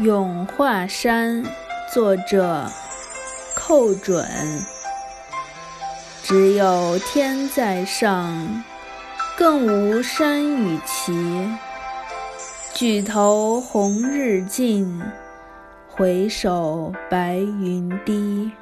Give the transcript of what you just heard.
咏华山作者寇准。只有天在上更无山与齐。举头红日近回首白云低。